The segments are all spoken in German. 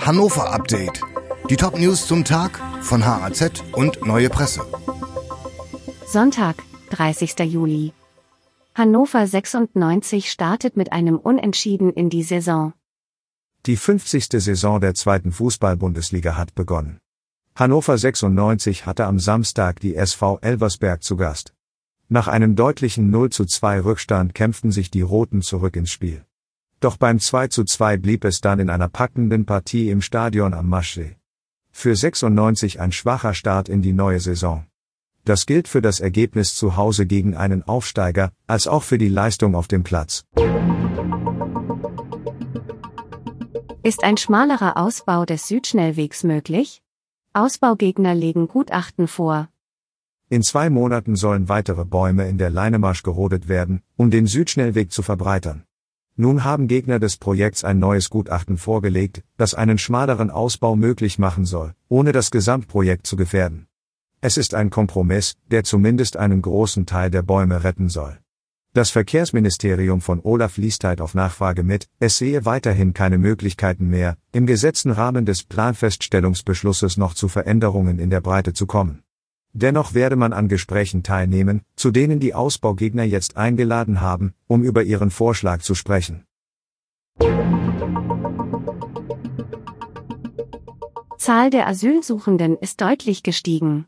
Hannover Update. Die Top News zum Tag von HAZ und Neue Presse. Sonntag, 30. Juli. Hannover 96 startet mit einem Unentschieden in die Saison. Die 50. Saison der zweiten Fußball-Bundesliga hat begonnen. Hannover 96 hatte am Samstag die SV Elversberg zu Gast. Nach einem deutlichen 0 zu 2 Rückstand kämpften sich die Roten zurück ins Spiel. Doch beim 2 zu 2 blieb es dann in einer packenden Partie im Stadion am Maschsee. Für 96 ein schwacher Start in die neue Saison. Das gilt für das Ergebnis zu Hause gegen einen Aufsteiger, als auch für die Leistung auf dem Platz. Ist ein schmalerer Ausbau des Südschnellwegs möglich? Ausbaugegner legen Gutachten vor. In zwei Monaten sollen weitere Bäume in der Leinemarsch gerodet werden, um den Südschnellweg zu verbreitern. Nun haben Gegner des Projekts ein neues Gutachten vorgelegt, das einen schmaleren Ausbau möglich machen soll, ohne das Gesamtprojekt zu gefährden. Es ist ein Kompromiss, der zumindest einen großen Teil der Bäume retten soll. Das Verkehrsministerium von Olaf liest halt auf Nachfrage mit, es sehe weiterhin keine Möglichkeiten mehr, im gesetzten Rahmen des Planfeststellungsbeschlusses noch zu Veränderungen in der Breite zu kommen. Dennoch werde man an Gesprächen teilnehmen, zu denen die Ausbaugegner jetzt eingeladen haben, um über ihren Vorschlag zu sprechen. Zahl der Asylsuchenden ist deutlich gestiegen.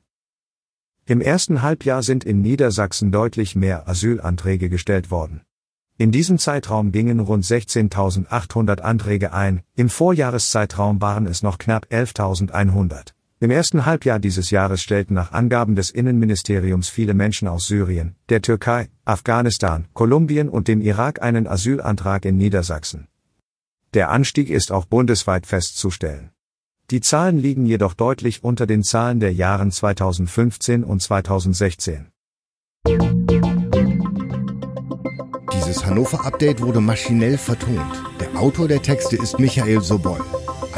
Im ersten Halbjahr sind in Niedersachsen deutlich mehr Asylanträge gestellt worden. In diesem Zeitraum gingen rund 16.800 Anträge ein, im Vorjahreszeitraum waren es noch knapp 11.100. Im ersten Halbjahr dieses Jahres stellten nach Angaben des Innenministeriums viele Menschen aus Syrien, der Türkei, Afghanistan, Kolumbien und dem Irak einen Asylantrag in Niedersachsen. Der Anstieg ist auch bundesweit festzustellen. Die Zahlen liegen jedoch deutlich unter den Zahlen der Jahren 2015 und 2016. Dieses Hannover Update wurde maschinell vertont. Der Autor der Texte ist Michael Sobol.